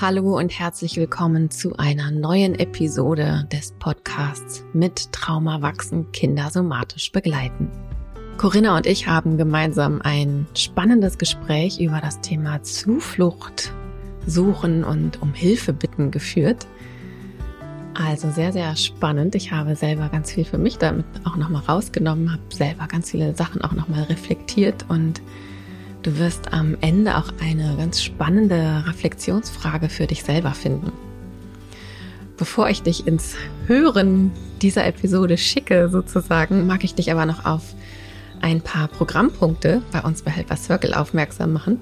Hallo und herzlich willkommen zu einer neuen Episode des Podcasts mit Trauma wachsen, Kinder somatisch begleiten. Corinna und ich haben gemeinsam ein spannendes Gespräch über das Thema Zuflucht suchen und um Hilfe bitten geführt. Also sehr, sehr spannend. Ich habe selber ganz viel für mich damit auch nochmal rausgenommen, habe selber ganz viele Sachen auch nochmal reflektiert und Du wirst am Ende auch eine ganz spannende Reflexionsfrage für dich selber finden. Bevor ich dich ins Hören dieser Episode schicke, sozusagen, mag ich dich aber noch auf ein paar Programmpunkte bei uns bei Helper Circle aufmerksam machen.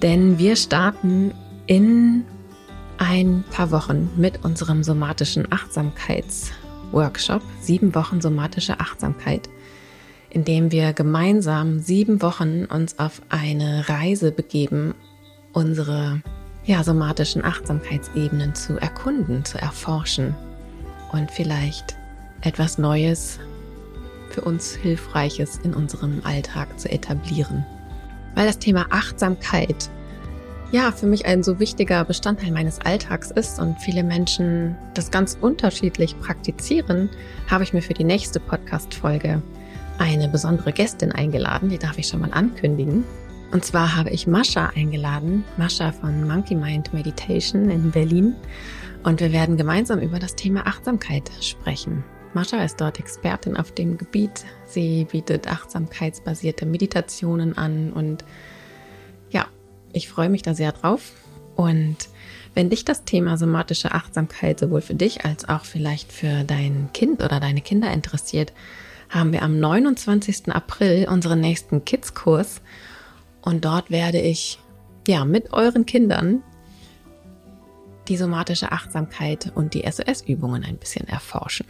Denn wir starten in ein paar Wochen mit unserem somatischen Achtsamkeitsworkshop. Sieben Wochen somatische Achtsamkeit in dem wir gemeinsam sieben Wochen uns auf eine Reise begeben, unsere ja, somatischen Achtsamkeitsebenen zu erkunden, zu erforschen und vielleicht etwas Neues für uns Hilfreiches in unserem Alltag zu etablieren. Weil das Thema Achtsamkeit ja für mich ein so wichtiger Bestandteil meines Alltags ist und viele Menschen das ganz unterschiedlich praktizieren, habe ich mir für die nächste Podcast-Folge eine besondere Gästin eingeladen, die darf ich schon mal ankündigen. Und zwar habe ich Mascha eingeladen, Mascha von Monkey Mind Meditation in Berlin. Und wir werden gemeinsam über das Thema Achtsamkeit sprechen. Mascha ist dort Expertin auf dem Gebiet. Sie bietet achtsamkeitsbasierte Meditationen an und ja, ich freue mich da sehr drauf. Und wenn dich das Thema somatische Achtsamkeit sowohl für dich als auch vielleicht für dein Kind oder deine Kinder interessiert, haben wir am 29. April unseren nächsten Kids-Kurs und dort werde ich ja mit euren Kindern die somatische Achtsamkeit und die SOS-Übungen ein bisschen erforschen.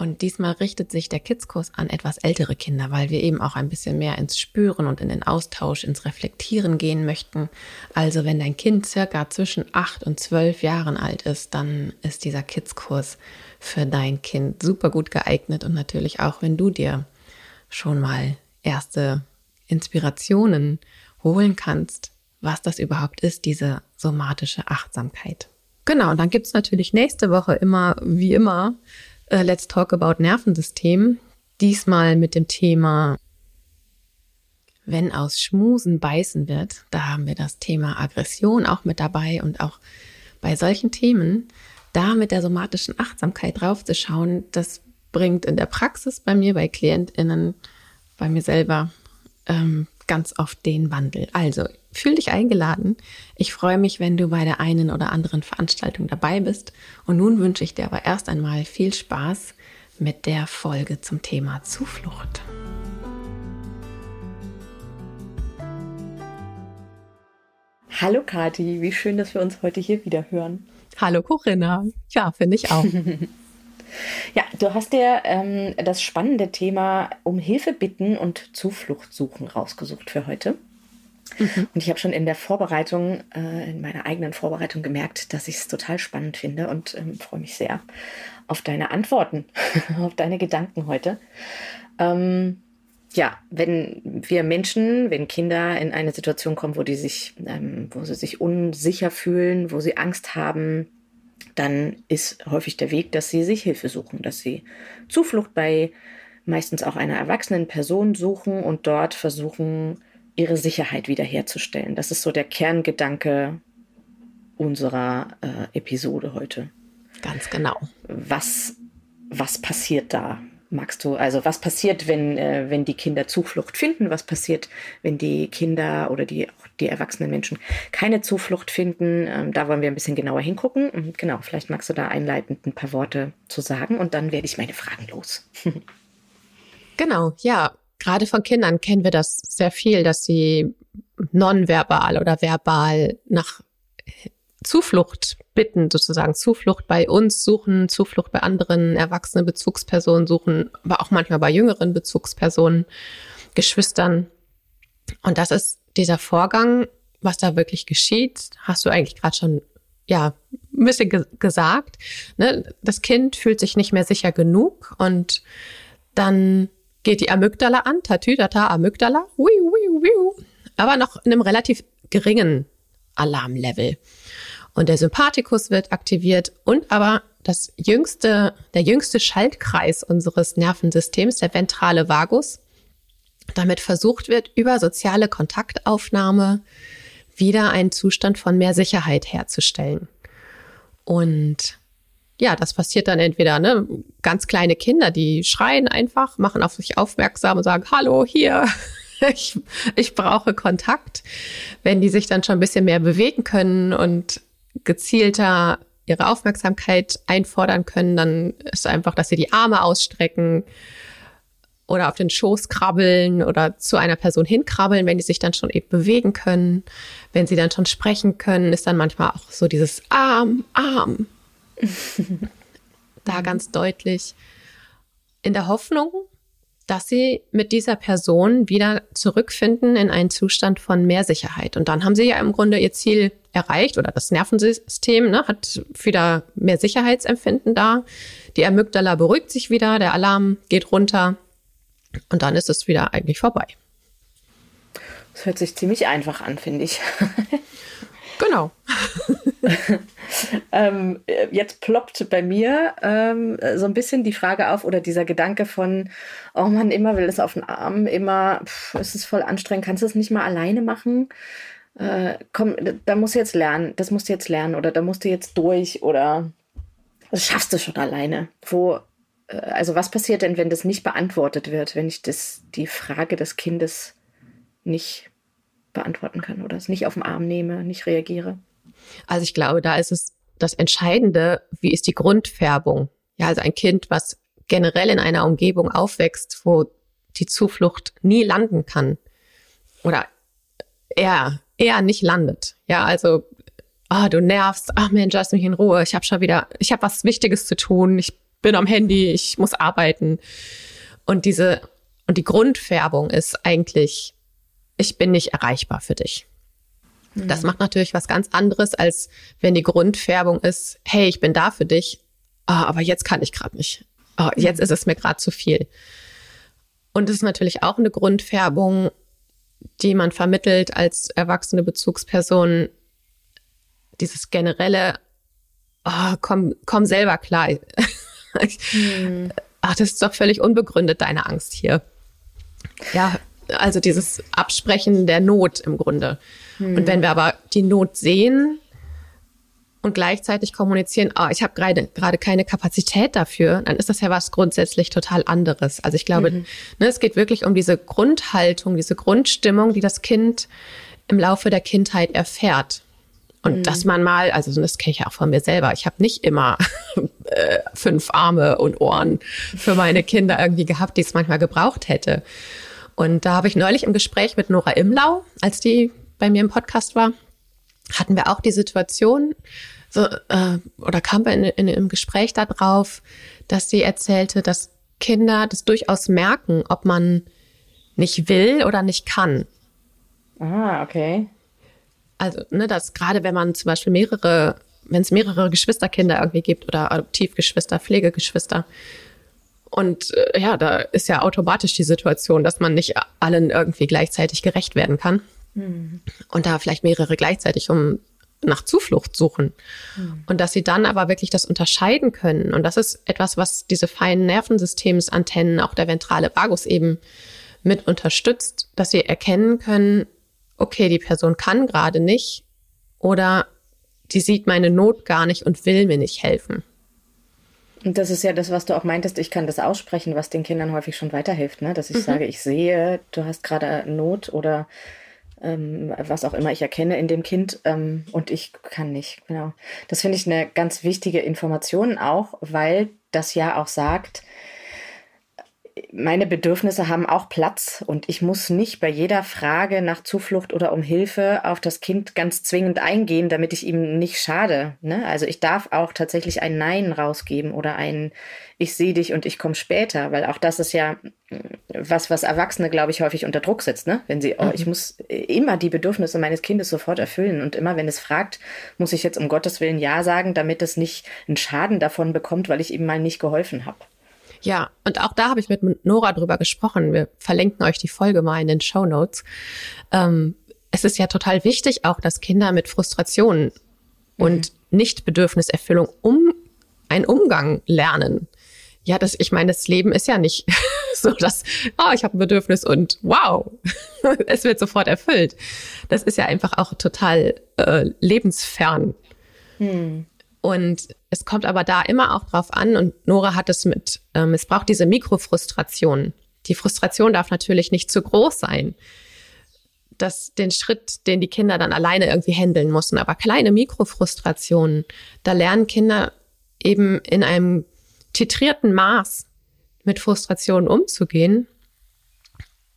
Und diesmal richtet sich der Kids-Kurs an etwas ältere Kinder, weil wir eben auch ein bisschen mehr ins Spüren und in den Austausch, ins Reflektieren gehen möchten. Also wenn dein Kind circa zwischen acht und zwölf Jahren alt ist, dann ist dieser Kids-Kurs für dein Kind super gut geeignet und natürlich auch, wenn du dir schon mal erste Inspirationen holen kannst, was das überhaupt ist, diese somatische Achtsamkeit. Genau, und dann gibt's natürlich nächste Woche immer, wie immer, uh, Let's Talk About Nervensystem. Diesmal mit dem Thema, wenn aus Schmusen beißen wird. Da haben wir das Thema Aggression auch mit dabei und auch bei solchen Themen da mit der somatischen Achtsamkeit draufzuschauen, das bringt in der Praxis bei mir, bei KlientInnen, bei mir selber ähm, ganz oft den Wandel. Also fühl dich eingeladen. Ich freue mich, wenn du bei der einen oder anderen Veranstaltung dabei bist. Und nun wünsche ich dir aber erst einmal viel Spaß mit der Folge zum Thema Zuflucht. Hallo Kati, wie schön, dass wir uns heute hier wieder hören. Hallo Corinna. Ja, finde ich auch. ja, du hast dir ähm, das spannende Thema um Hilfe bitten und Zuflucht suchen rausgesucht für heute. Mhm. Und ich habe schon in der Vorbereitung, äh, in meiner eigenen Vorbereitung gemerkt, dass ich es total spannend finde und ähm, freue mich sehr auf deine Antworten, auf deine Gedanken heute. Ähm, ja, wenn wir Menschen, wenn Kinder in eine Situation kommen, wo die sich, ähm, wo sie sich unsicher fühlen, wo sie Angst haben, dann ist häufig der Weg, dass sie sich Hilfe suchen, dass sie Zuflucht bei meistens auch einer erwachsenen Person suchen und dort versuchen, ihre Sicherheit wiederherzustellen. Das ist so der Kerngedanke unserer äh, Episode heute. Ganz genau. Was, was passiert da? Magst du, also was passiert, wenn, äh, wenn die Kinder Zuflucht finden? Was passiert, wenn die Kinder oder die, auch die erwachsenen Menschen keine Zuflucht finden? Ähm, da wollen wir ein bisschen genauer hingucken. Und genau, vielleicht magst du da einleitend ein paar Worte zu sagen und dann werde ich meine Fragen los. genau, ja. Gerade von Kindern kennen wir das sehr viel, dass sie nonverbal oder verbal nach Zuflucht bitten, sozusagen Zuflucht bei uns suchen, Zuflucht bei anderen erwachsenen Bezugspersonen suchen, aber auch manchmal bei jüngeren Bezugspersonen, Geschwistern. Und das ist dieser Vorgang, was da wirklich geschieht, hast du eigentlich gerade schon ja ein bisschen ge gesagt. Ne? Das Kind fühlt sich nicht mehr sicher genug und dann geht die Amygdala an, Tatütata, Amygdala, wiu, wiu, wiu, aber noch in einem relativ geringen Alarmlevel. Und der Sympathikus wird aktiviert und aber das jüngste, der jüngste Schaltkreis unseres Nervensystems, der ventrale Vagus, damit versucht wird, über soziale Kontaktaufnahme wieder einen Zustand von mehr Sicherheit herzustellen. Und ja, das passiert dann entweder, ne, ganz kleine Kinder, die schreien einfach, machen auf sich aufmerksam und sagen, hallo, hier, ich, ich brauche Kontakt. Wenn die sich dann schon ein bisschen mehr bewegen können und gezielter ihre Aufmerksamkeit einfordern können, dann ist einfach, dass sie die Arme ausstrecken oder auf den Schoß krabbeln oder zu einer Person hinkrabbeln, wenn die sich dann schon eben bewegen können. Wenn sie dann schon sprechen können, ist dann manchmal auch so dieses Arm, Arm. da ganz deutlich. In der Hoffnung, dass sie mit dieser Person wieder zurückfinden in einen Zustand von mehr Sicherheit. Und dann haben sie ja im Grunde ihr Ziel erreicht oder das Nervensystem ne, hat wieder mehr Sicherheitsempfinden da. Die Amygdala beruhigt sich wieder, der Alarm geht runter und dann ist es wieder eigentlich vorbei. Das hört sich ziemlich einfach an, finde ich. Genau. ähm, jetzt ploppt bei mir ähm, so ein bisschen die Frage auf oder dieser Gedanke von, oh man, immer will es auf den Arm, immer pff, ist es voll anstrengend, kannst du es nicht mal alleine machen? Äh, komm, da musst du jetzt lernen, das musst du jetzt lernen oder da musst du jetzt durch oder das schaffst du schon alleine. Wo, äh, also was passiert denn, wenn das nicht beantwortet wird, wenn ich das, die Frage des Kindes nicht beantworten kann oder es nicht auf den Arm nehme, nicht reagiere. Also ich glaube, da ist es das Entscheidende, wie ist die Grundfärbung? Ja, also ein Kind, was generell in einer Umgebung aufwächst, wo die Zuflucht nie landen kann oder eher, eher nicht landet. Ja, also, ah, oh, du nervst, ach Mensch, lass mich in Ruhe, ich habe schon wieder, ich habe was Wichtiges zu tun, ich bin am Handy, ich muss arbeiten. Und diese, und die Grundfärbung ist eigentlich ich bin nicht erreichbar für dich. Mhm. Das macht natürlich was ganz anderes, als wenn die Grundfärbung ist, hey, ich bin da für dich, oh, aber jetzt kann ich gerade nicht. Oh, jetzt mhm. ist es mir gerade zu viel. Und es ist natürlich auch eine Grundfärbung, die man vermittelt als erwachsene Bezugsperson, dieses generelle, oh, komm, komm selber klar. mhm. Ach, das ist doch völlig unbegründet, deine Angst hier. Ja, also dieses Absprechen der Not im Grunde. Hm. Und wenn wir aber die Not sehen und gleichzeitig kommunizieren, oh, ich habe gerade gerade keine Kapazität dafür, dann ist das ja was grundsätzlich total anderes. Also ich glaube, mhm. ne, es geht wirklich um diese Grundhaltung, diese Grundstimmung, die das Kind im Laufe der Kindheit erfährt. Und mhm. dass man mal, also das kenne ich ja auch von mir selber, ich habe nicht immer äh, fünf Arme und Ohren für meine Kinder irgendwie gehabt, die es manchmal gebraucht hätte. Und da habe ich neulich im Gespräch mit Nora Imlau, als die bei mir im Podcast war, hatten wir auch die Situation, so, äh, oder kam in, in, im Gespräch darauf, dass sie erzählte, dass Kinder das durchaus merken, ob man nicht will oder nicht kann. Ah, okay. Also, ne, dass gerade wenn man zum Beispiel mehrere, wenn es mehrere Geschwisterkinder irgendwie gibt oder Adoptivgeschwister, Pflegegeschwister, und äh, ja, da ist ja automatisch die Situation, dass man nicht allen irgendwie gleichzeitig gerecht werden kann. Mhm. Und da vielleicht mehrere gleichzeitig um nach Zuflucht suchen. Mhm. Und dass sie dann aber wirklich das unterscheiden können. Und das ist etwas, was diese feinen Nervensystemsantennen, auch der ventrale Vagus eben mit unterstützt, dass sie erkennen können, okay, die Person kann gerade nicht oder die sieht meine Not gar nicht und will mir nicht helfen. Und das ist ja das, was du auch meintest, ich kann das aussprechen, was den Kindern häufig schon weiterhilft, ne? dass ich mhm. sage, ich sehe, du hast gerade Not oder ähm, was auch immer ich erkenne in dem Kind ähm, und ich kann nicht. Genau. Das finde ich eine ganz wichtige Information auch, weil das ja auch sagt, meine Bedürfnisse haben auch Platz und ich muss nicht bei jeder Frage nach Zuflucht oder um Hilfe auf das Kind ganz zwingend eingehen, damit ich ihm nicht schade. Ne? Also ich darf auch tatsächlich ein Nein rausgeben oder ein Ich sehe dich und ich komme später, weil auch das ist ja mm, was, was Erwachsene, glaube ich, häufig unter Druck setzt. Ne? Wenn sie, oh, ich mhm. muss immer die Bedürfnisse meines Kindes sofort erfüllen und immer, wenn es fragt, muss ich jetzt um Gottes Willen Ja sagen, damit es nicht einen Schaden davon bekommt, weil ich ihm mal nicht geholfen habe. Ja, und auch da habe ich mit Nora drüber gesprochen. Wir verlinken euch die Folge mal in den Show Notes. Ähm, es ist ja total wichtig auch, dass Kinder mit Frustrationen mhm. und Nichtbedürfniserfüllung um einen Umgang lernen. Ja, das, ich meine, das Leben ist ja nicht so, dass, oh, ich habe ein Bedürfnis und wow, es wird sofort erfüllt. Das ist ja einfach auch total äh, lebensfern. Hm. Und es kommt aber da immer auch drauf an, und Nora hat es mit, ähm, es braucht diese Mikrofrustration. Die Frustration darf natürlich nicht zu groß sein. dass den Schritt, den die Kinder dann alleine irgendwie handeln müssen. Aber kleine Mikrofrustrationen, da lernen Kinder eben in einem titrierten Maß mit Frustrationen umzugehen.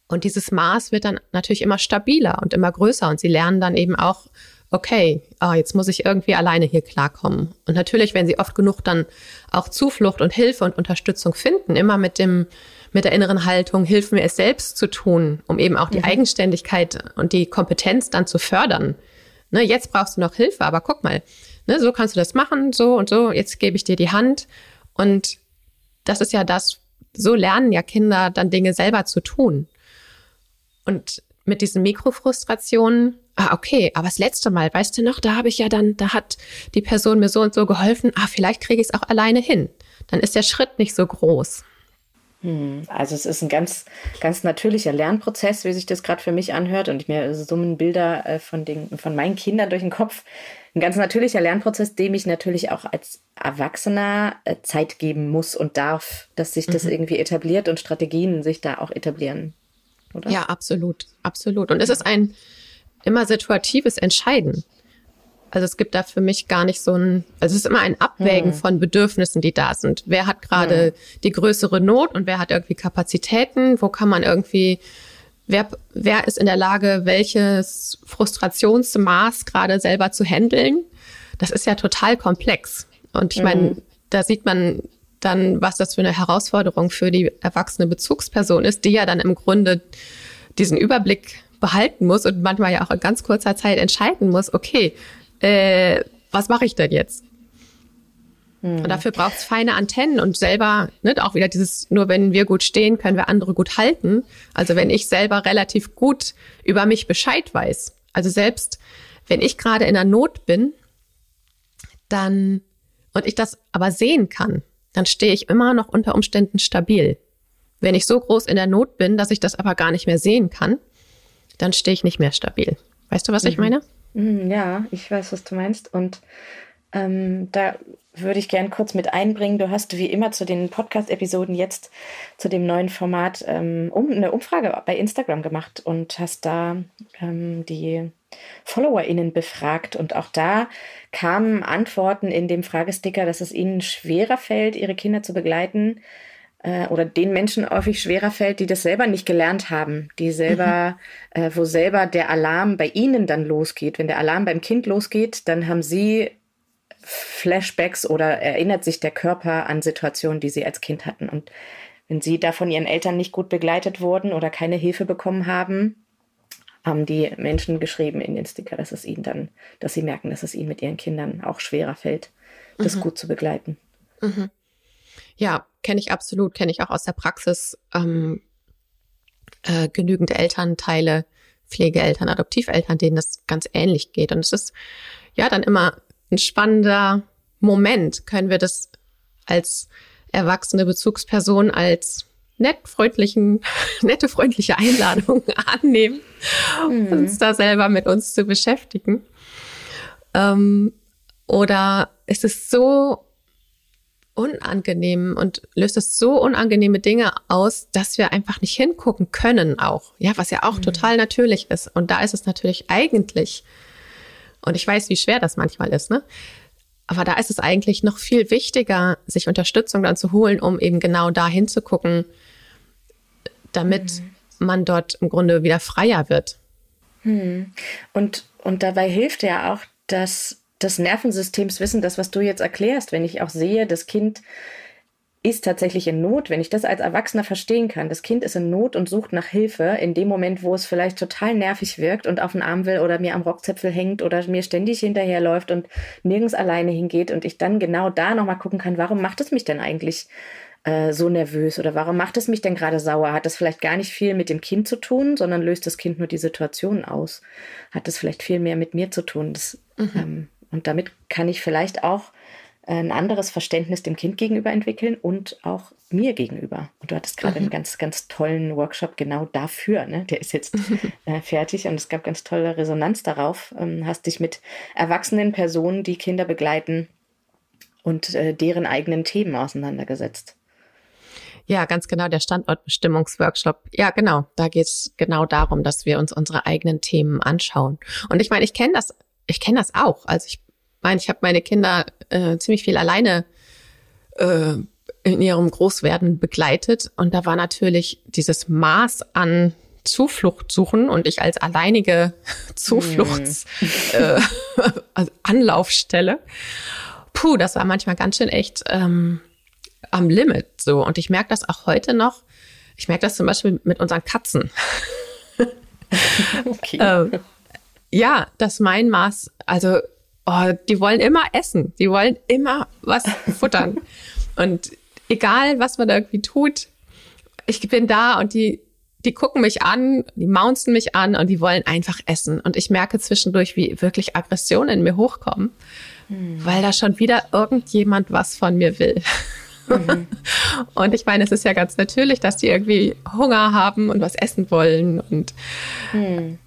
Und dieses Maß wird dann natürlich immer stabiler und immer größer. Und sie lernen dann eben auch, okay, oh, jetzt muss ich irgendwie alleine hier klarkommen. Und natürlich, wenn sie oft genug dann auch Zuflucht und Hilfe und Unterstützung finden, immer mit dem, mit der inneren Haltung, hilf mir es selbst zu tun, um eben auch die mhm. Eigenständigkeit und die Kompetenz dann zu fördern. Ne, jetzt brauchst du noch Hilfe, aber guck mal, ne, so kannst du das machen, so und so, jetzt gebe ich dir die Hand. Und das ist ja das, so lernen ja Kinder dann Dinge selber zu tun. Und mit diesen Mikrofrustrationen ah, okay, aber das letzte Mal, weißt du noch, da habe ich ja dann, da hat die Person mir so und so geholfen, ah, vielleicht kriege ich es auch alleine hin. Dann ist der Schritt nicht so groß. Hm, also es ist ein ganz, ganz natürlicher Lernprozess, wie sich das gerade für mich anhört. Und ich mir summen Bilder äh, von, den, von meinen Kindern durch den Kopf. Ein ganz natürlicher Lernprozess, dem ich natürlich auch als Erwachsener äh, Zeit geben muss und darf, dass sich das mhm. irgendwie etabliert und Strategien sich da auch etablieren. Oder? Ja, absolut, absolut. Und es ist ein, immer situatives Entscheiden. Also es gibt da für mich gar nicht so ein, also es ist immer ein Abwägen hm. von Bedürfnissen, die da sind. Wer hat gerade hm. die größere Not und wer hat irgendwie Kapazitäten? Wo kann man irgendwie, wer, wer ist in der Lage, welches Frustrationsmaß gerade selber zu handeln? Das ist ja total komplex. Und ich hm. meine, da sieht man dann, was das für eine Herausforderung für die erwachsene Bezugsperson ist, die ja dann im Grunde diesen Überblick behalten muss und manchmal ja auch in ganz kurzer Zeit entscheiden muss, okay, äh, was mache ich denn jetzt? Hm. Und dafür braucht es feine Antennen und selber, ne, auch wieder dieses, nur wenn wir gut stehen, können wir andere gut halten. Also wenn ich selber relativ gut über mich Bescheid weiß. Also selbst wenn ich gerade in der Not bin, dann, und ich das aber sehen kann, dann stehe ich immer noch unter Umständen stabil. Wenn ich so groß in der Not bin, dass ich das aber gar nicht mehr sehen kann, dann stehe ich nicht mehr stabil. Weißt du, was mhm. ich meine? Mhm, ja, ich weiß, was du meinst. Und ähm, da würde ich gern kurz mit einbringen. Du hast wie immer zu den Podcast-Episoden jetzt zu dem neuen Format ähm, um, eine Umfrage bei Instagram gemacht und hast da ähm, die FollowerInnen befragt. Und auch da kamen Antworten in dem Fragesticker, dass es ihnen schwerer fällt, ihre Kinder zu begleiten, äh, oder den Menschen häufig schwerer fällt, die das selber nicht gelernt haben, die selber, mhm. äh, wo selber der Alarm bei ihnen dann losgeht. Wenn der Alarm beim Kind losgeht, dann haben sie Flashbacks oder erinnert sich der Körper an Situationen, die sie als Kind hatten. Und wenn sie da von ihren Eltern nicht gut begleitet wurden oder keine Hilfe bekommen haben, haben die Menschen geschrieben in den Sticker, dass es ihnen dann, dass sie merken, dass es ihnen mit ihren Kindern auch schwerer fällt, das mhm. gut zu begleiten. Mhm. Ja, kenne ich absolut, kenne ich auch aus der Praxis. Ähm, äh, genügend Elternteile, Pflegeeltern, Adoptiveltern, denen das ganz ähnlich geht. Und es ist ja dann immer ein spannender Moment. Können wir das als erwachsene Bezugsperson als nett freundlichen, nette freundliche Einladung annehmen, mhm. uns da selber mit uns zu beschäftigen? Ähm, oder ist es so unangenehm und löst es so unangenehme Dinge aus, dass wir einfach nicht hingucken können auch. Ja, was ja auch mhm. total natürlich ist. Und da ist es natürlich eigentlich, und ich weiß, wie schwer das manchmal ist, ne? Aber da ist es eigentlich noch viel wichtiger, sich Unterstützung dann zu holen, um eben genau da hinzugucken, damit mhm. man dort im Grunde wieder freier wird. Mhm. Und, und dabei hilft ja auch, dass des Nervensystems wissen, das, was du jetzt erklärst, wenn ich auch sehe, das Kind ist tatsächlich in Not, wenn ich das als Erwachsener verstehen kann. Das Kind ist in Not und sucht nach Hilfe in dem Moment, wo es vielleicht total nervig wirkt und auf den Arm will oder mir am Rockzipfel hängt oder mir ständig hinterherläuft und nirgends alleine hingeht und ich dann genau da nochmal gucken kann, warum macht es mich denn eigentlich äh, so nervös oder warum macht es mich denn gerade sauer? Hat das vielleicht gar nicht viel mit dem Kind zu tun, sondern löst das Kind nur die Situation aus? Hat das vielleicht viel mehr mit mir zu tun? Das, mhm. ähm, und damit kann ich vielleicht auch ein anderes Verständnis dem Kind gegenüber entwickeln und auch mir gegenüber. Und du hattest gerade mhm. einen ganz, ganz tollen Workshop genau dafür. Ne? Der ist jetzt äh, fertig und es gab ganz tolle Resonanz darauf. Ähm, hast dich mit erwachsenen Personen, die Kinder begleiten und äh, deren eigenen Themen auseinandergesetzt. Ja, ganz genau, der Standortbestimmungsworkshop. Ja, genau, da geht es genau darum, dass wir uns unsere eigenen Themen anschauen. Und ich meine, ich kenne das, ich kenne das auch. Also ich meine, ich habe meine Kinder äh, ziemlich viel alleine äh, in ihrem Großwerden begleitet und da war natürlich dieses Maß an Zuflucht suchen und ich als alleinige Zufluchts mm. äh, also Anlaufstelle. Puh, das war manchmal ganz schön echt ähm, am Limit so. Und ich merke das auch heute noch. Ich merke das zum Beispiel mit unseren Katzen. okay. äh, ja, dass mein Maß, also oh, die wollen immer essen. Die wollen immer was futtern. und egal, was man da irgendwie tut, ich bin da und die, die gucken mich an, die mounzen mich an und die wollen einfach essen. Und ich merke zwischendurch, wie wirklich Aggressionen in mir hochkommen, hm. weil da schon wieder irgendjemand was von mir will. Mhm. und ich meine, es ist ja ganz natürlich, dass die irgendwie Hunger haben und was essen wollen. Und mhm.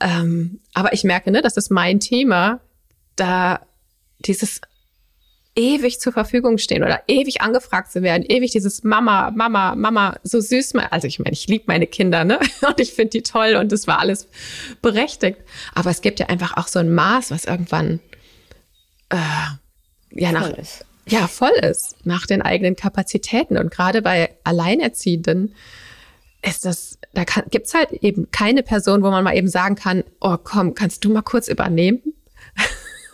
ähm, aber ich merke, ne, das ist mein Thema, da dieses ewig zur Verfügung stehen oder ewig angefragt zu werden, ewig dieses Mama, Mama, Mama, so süß. Also ich meine, ich liebe meine Kinder, ne? Und ich finde die toll und das war alles berechtigt. Aber es gibt ja einfach auch so ein Maß, was irgendwann äh, ja nach voll ist. ja voll ist nach den eigenen Kapazitäten und gerade bei Alleinerziehenden ist das, da kann, gibt's halt eben keine Person, wo man mal eben sagen kann, oh komm, kannst du mal kurz übernehmen?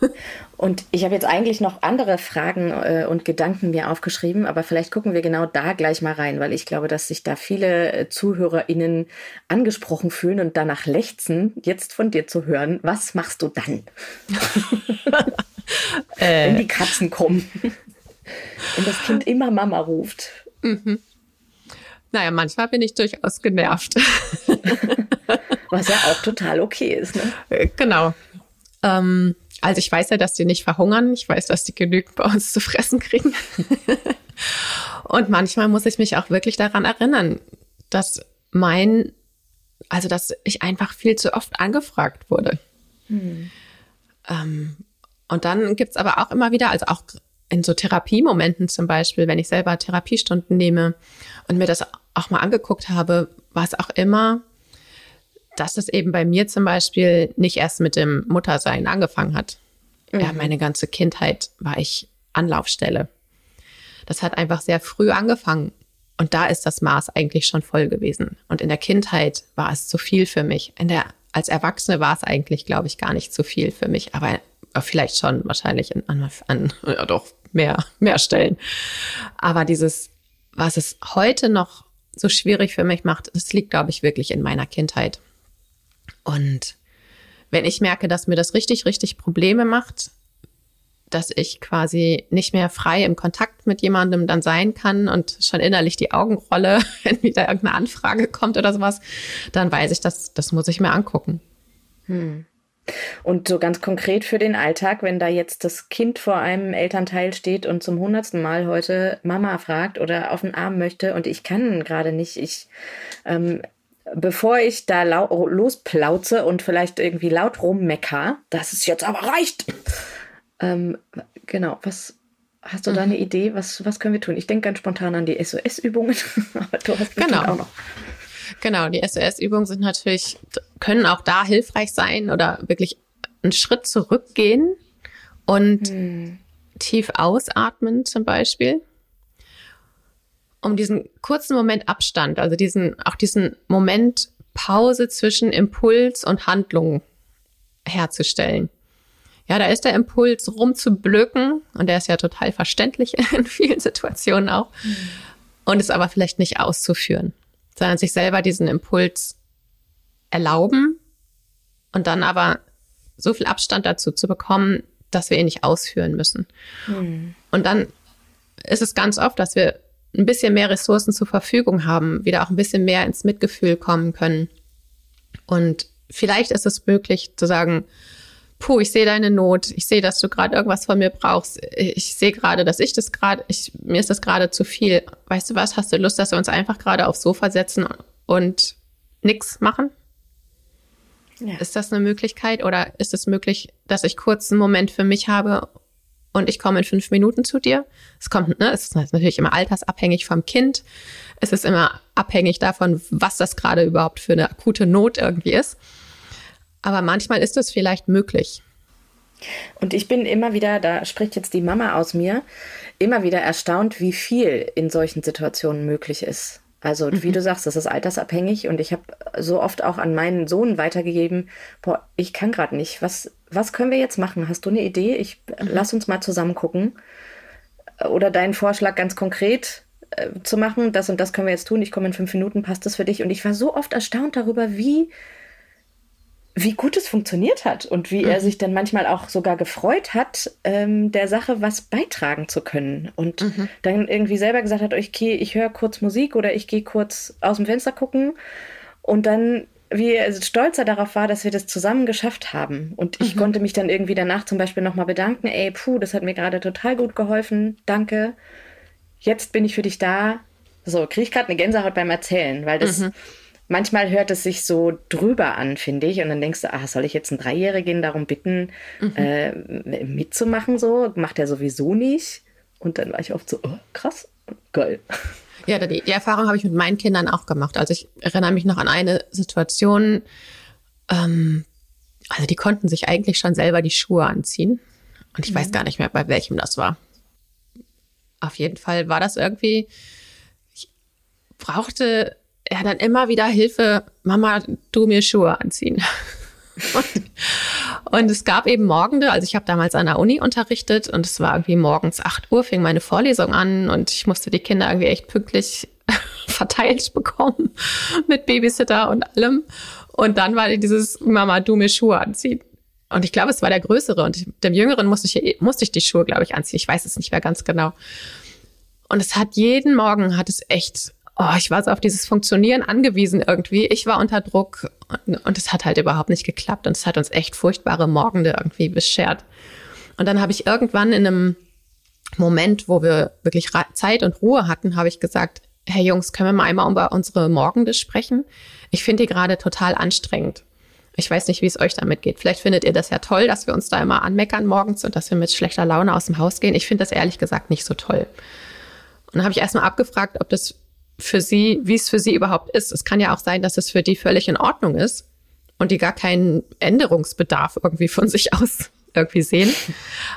Und ich habe jetzt eigentlich noch andere Fragen äh, und Gedanken mir aufgeschrieben, aber vielleicht gucken wir genau da gleich mal rein, weil ich glaube, dass sich da viele äh, ZuhörerInnen angesprochen fühlen und danach lechzen, jetzt von dir zu hören. Was machst du dann? äh. Wenn die Katzen kommen und das Kind immer Mama ruft. Mhm. Naja, manchmal bin ich durchaus genervt. Was ja auch total okay ist. Ne? Äh, genau. Ähm, also ich weiß ja, dass die nicht verhungern. Ich weiß, dass die genügend bei uns zu fressen kriegen. und manchmal muss ich mich auch wirklich daran erinnern, dass mein, also dass ich einfach viel zu oft angefragt wurde. Hm. Ähm, und dann gibt's aber auch immer wieder, also auch in so Therapiemomenten zum Beispiel, wenn ich selber Therapiestunden nehme und mir das auch mal angeguckt habe, war es auch immer dass es eben bei mir zum Beispiel nicht erst mit dem Muttersein angefangen hat. Mhm. Ja, meine ganze Kindheit war ich Anlaufstelle. Das hat einfach sehr früh angefangen. Und da ist das Maß eigentlich schon voll gewesen. Und in der Kindheit war es zu viel für mich. In der, als Erwachsene war es eigentlich, glaube ich, gar nicht zu viel für mich. Aber vielleicht schon wahrscheinlich in, an, an ja doch, mehr, mehr Stellen. Aber dieses, was es heute noch so schwierig für mich macht, das liegt, glaube ich, wirklich in meiner Kindheit. Und wenn ich merke, dass mir das richtig, richtig Probleme macht, dass ich quasi nicht mehr frei im Kontakt mit jemandem dann sein kann und schon innerlich die Augen rolle, wenn wieder irgendeine Anfrage kommt oder sowas, dann weiß ich, dass das muss ich mir angucken. Hm. Und so ganz konkret für den Alltag, wenn da jetzt das Kind vor einem Elternteil steht und zum hundertsten Mal heute Mama fragt oder auf den Arm möchte und ich kann gerade nicht, ich ähm, bevor ich da losplauze und vielleicht irgendwie laut rummecker, dass es jetzt aber reicht. Ähm, genau, was hast du da eine mhm. Idee? Was, was können wir tun? Ich denke ganz spontan an die SOS-Übungen, aber du hast genau. auch noch. Genau, die SOS-Übungen sind natürlich, können auch da hilfreich sein oder wirklich einen Schritt zurückgehen und hm. tief ausatmen zum Beispiel um diesen kurzen Moment Abstand, also diesen, auch diesen Moment Pause zwischen Impuls und Handlung herzustellen. Ja, da ist der Impuls rumzublöken und der ist ja total verständlich in vielen Situationen auch mhm. und es aber vielleicht nicht auszuführen, sondern sich selber diesen Impuls erlauben und dann aber so viel Abstand dazu zu bekommen, dass wir ihn nicht ausführen müssen. Mhm. Und dann ist es ganz oft, dass wir ein bisschen mehr Ressourcen zur Verfügung haben, wieder auch ein bisschen mehr ins Mitgefühl kommen können. Und vielleicht ist es möglich zu sagen, puh, ich sehe deine Not, ich sehe, dass du gerade irgendwas von mir brauchst, ich sehe gerade, dass ich das gerade, ich, mir ist das gerade zu viel. Weißt du was, hast du Lust, dass wir uns einfach gerade aufs Sofa setzen und nix machen? Ja. Ist das eine Möglichkeit oder ist es möglich, dass ich kurz einen Moment für mich habe und ich komme in fünf Minuten zu dir? Es kommt, ne, es ist natürlich immer altersabhängig vom Kind. Es ist immer abhängig davon, was das gerade überhaupt für eine akute Not irgendwie ist. Aber manchmal ist es vielleicht möglich. Und ich bin immer wieder, da spricht jetzt die Mama aus mir, immer wieder erstaunt, wie viel in solchen Situationen möglich ist. Also mhm. wie du sagst, das ist altersabhängig und ich habe so oft auch an meinen Sohn weitergegeben, boah, ich kann gerade nicht. Was, was können wir jetzt machen? Hast du eine Idee? Ich mhm. lass uns mal zusammen gucken. Oder deinen Vorschlag ganz konkret äh, zu machen, das und das können wir jetzt tun. Ich komme in fünf Minuten, passt das für dich? Und ich war so oft erstaunt darüber, wie wie gut es funktioniert hat und wie mhm. er sich dann manchmal auch sogar gefreut hat, ähm, der Sache was beitragen zu können. Und mhm. dann irgendwie selber gesagt hat, okay, ich höre kurz Musik oder ich gehe kurz aus dem Fenster gucken. Und dann, wie er stolzer darauf war, dass wir das zusammen geschafft haben. Und ich mhm. konnte mich dann irgendwie danach zum Beispiel nochmal bedanken, ey, puh, das hat mir gerade total gut geholfen, danke. Jetzt bin ich für dich da. So, kriege ich gerade eine Gänsehaut beim Erzählen, weil das mhm manchmal hört es sich so drüber an, finde ich. Und dann denkst du, ach, soll ich jetzt einen Dreijährigen darum bitten, mhm. äh, mitzumachen? So macht er sowieso nicht. Und dann war ich oft so, oh, krass, geil. Ja, die, die Erfahrung habe ich mit meinen Kindern auch gemacht. Also ich erinnere mich noch an eine Situation. Ähm, also die konnten sich eigentlich schon selber die Schuhe anziehen. Und ich mhm. weiß gar nicht mehr, bei welchem das war. Auf jeden Fall war das irgendwie, ich brauchte ja dann immer wieder Hilfe, Mama, du mir Schuhe anziehen. und, und, es gab eben Morgende, also ich habe damals an der Uni unterrichtet und es war irgendwie morgens 8 Uhr, fing meine Vorlesung an und ich musste die Kinder irgendwie echt pünktlich verteilt bekommen mit Babysitter und allem. Und dann war dieses Mama, du mir Schuhe anziehen. Und ich glaube, es war der Größere und dem Jüngeren musste ich, musste ich die Schuhe, glaube ich, anziehen. Ich weiß es nicht mehr ganz genau. Und es hat jeden Morgen hat es echt oh, ich war so auf dieses Funktionieren angewiesen irgendwie. Ich war unter Druck und es hat halt überhaupt nicht geklappt und es hat uns echt furchtbare Morgende irgendwie beschert. Und dann habe ich irgendwann in einem Moment, wo wir wirklich Zeit und Ruhe hatten, habe ich gesagt, hey Jungs, können wir mal einmal über unsere Morgende sprechen? Ich finde die gerade total anstrengend. Ich weiß nicht, wie es euch damit geht. Vielleicht findet ihr das ja toll, dass wir uns da immer anmeckern morgens und dass wir mit schlechter Laune aus dem Haus gehen. Ich finde das ehrlich gesagt nicht so toll. Und dann habe ich erstmal abgefragt, ob das für sie, wie es für sie überhaupt ist. Es kann ja auch sein, dass es für die völlig in Ordnung ist und die gar keinen Änderungsbedarf irgendwie von sich aus irgendwie sehen.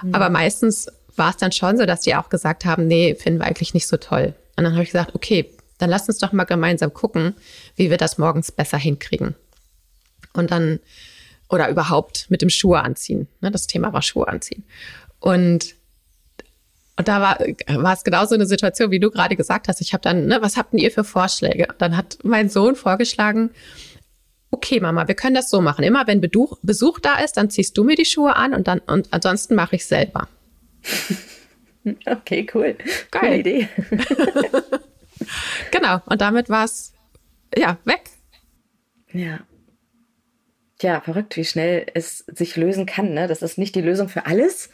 Mhm. Aber meistens war es dann schon so, dass die auch gesagt haben, nee, finden wir eigentlich nicht so toll. Und dann habe ich gesagt, okay, dann lass uns doch mal gemeinsam gucken, wie wir das morgens besser hinkriegen. Und dann, oder überhaupt mit dem Schuhe anziehen. Ne, das Thema war Schuhe anziehen. Und und da war, war es genauso eine Situation, wie du gerade gesagt hast. Ich habe dann, ne, was habt denn ihr für Vorschläge? Und dann hat mein Sohn vorgeschlagen, okay, Mama, wir können das so machen. Immer wenn Besuch, Besuch da ist, dann ziehst du mir die Schuhe an und dann und ansonsten mache ich selber. Okay, cool. Geil. Coole Idee. genau. Und damit war es ja weg. Ja. Tja, verrückt, wie schnell es sich lösen kann. Ne? Das ist nicht die Lösung für alles,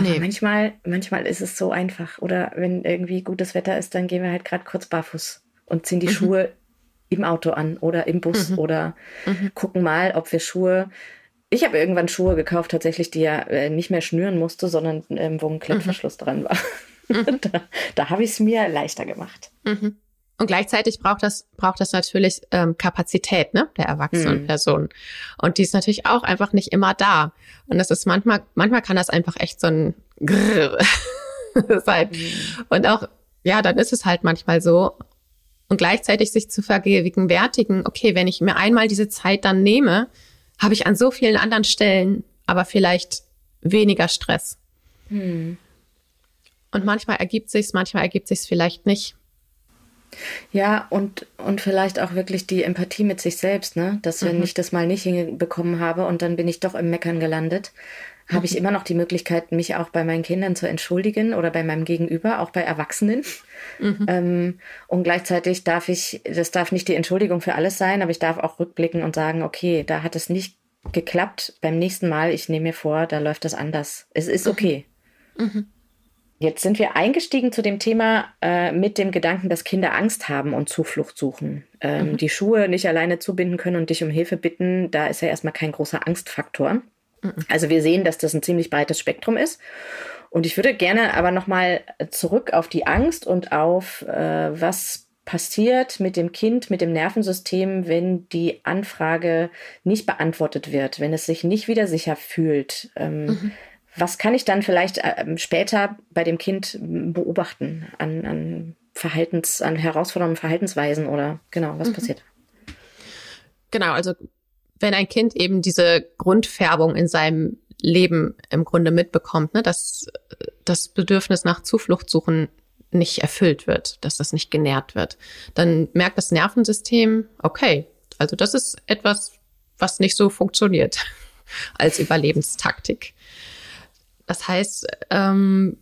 nee. manchmal, manchmal ist es so einfach. Oder wenn irgendwie gutes Wetter ist, dann gehen wir halt gerade kurz barfuß und ziehen die mhm. Schuhe im Auto an oder im Bus mhm. oder mhm. gucken mal, ob wir Schuhe. Ich habe irgendwann Schuhe gekauft, tatsächlich, die ja äh, nicht mehr schnüren musste, sondern ähm, wo ein Klettverschluss mhm. dran war. Mhm. da da habe ich es mir leichter gemacht. Mhm. Und gleichzeitig braucht das, braucht das natürlich ähm, Kapazität, ne, der erwachsenen mhm. Person. Und die ist natürlich auch einfach nicht immer da. Und das ist manchmal, manchmal kann das einfach echt so ein Grrr sein. Mhm. Und auch, ja, dann ist es halt manchmal so. Und gleichzeitig sich zu vergegenwärtigen, okay, wenn ich mir einmal diese Zeit dann nehme, habe ich an so vielen anderen Stellen aber vielleicht weniger Stress. Mhm. Und manchmal ergibt sich's, manchmal ergibt sich's vielleicht nicht. Ja, und, und vielleicht auch wirklich die Empathie mit sich selbst, ne? Dass wenn mhm. ich das mal nicht hinbekommen habe und dann bin ich doch im Meckern gelandet, habe ich mhm. immer noch die Möglichkeit, mich auch bei meinen Kindern zu entschuldigen oder bei meinem Gegenüber, auch bei Erwachsenen. Mhm. Ähm, und gleichzeitig darf ich, das darf nicht die Entschuldigung für alles sein, aber ich darf auch rückblicken und sagen, okay, da hat es nicht geklappt. Beim nächsten Mal, ich nehme mir vor, da läuft das anders. Es ist mhm. okay. Mhm. Jetzt sind wir eingestiegen zu dem Thema äh, mit dem Gedanken, dass Kinder Angst haben und Zuflucht suchen. Ähm, mhm. Die Schuhe nicht alleine zubinden können und dich um Hilfe bitten, da ist ja erstmal kein großer Angstfaktor. Mhm. Also wir sehen, dass das ein ziemlich breites Spektrum ist. Und ich würde gerne aber nochmal zurück auf die Angst und auf äh, was passiert mit dem Kind, mit dem Nervensystem, wenn die Anfrage nicht beantwortet wird, wenn es sich nicht wieder sicher fühlt. Ähm, mhm was kann ich dann vielleicht äh, später bei dem Kind beobachten an, an Verhaltens, an herausfordernden Verhaltensweisen oder genau, was mhm. passiert? Genau, also wenn ein Kind eben diese Grundfärbung in seinem Leben im Grunde mitbekommt, ne, dass das Bedürfnis nach Zuflucht suchen nicht erfüllt wird, dass das nicht genährt wird, dann merkt das Nervensystem, okay, also das ist etwas, was nicht so funktioniert als Überlebenstaktik. Das heißt, ähm,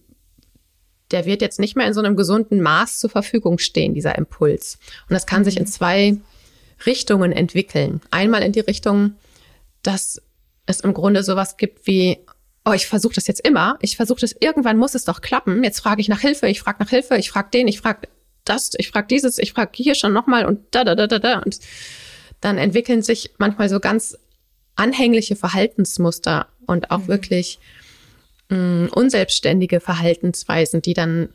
der wird jetzt nicht mehr in so einem gesunden Maß zur Verfügung stehen, dieser Impuls. Und das kann mhm. sich in mhm. zwei Richtungen entwickeln. Einmal in die Richtung, dass es im Grunde sowas gibt wie, oh, ich versuche das jetzt immer, ich versuche das, irgendwann muss es doch klappen. Jetzt frage ich nach Hilfe, ich frage nach Hilfe, ich frage den, ich frage das, ich frage dieses, ich frage hier schon nochmal und da, da, da, da, da. Und dann entwickeln sich manchmal so ganz anhängliche Verhaltensmuster und auch mhm. wirklich mh, unselbstständige Verhaltensweisen, die dann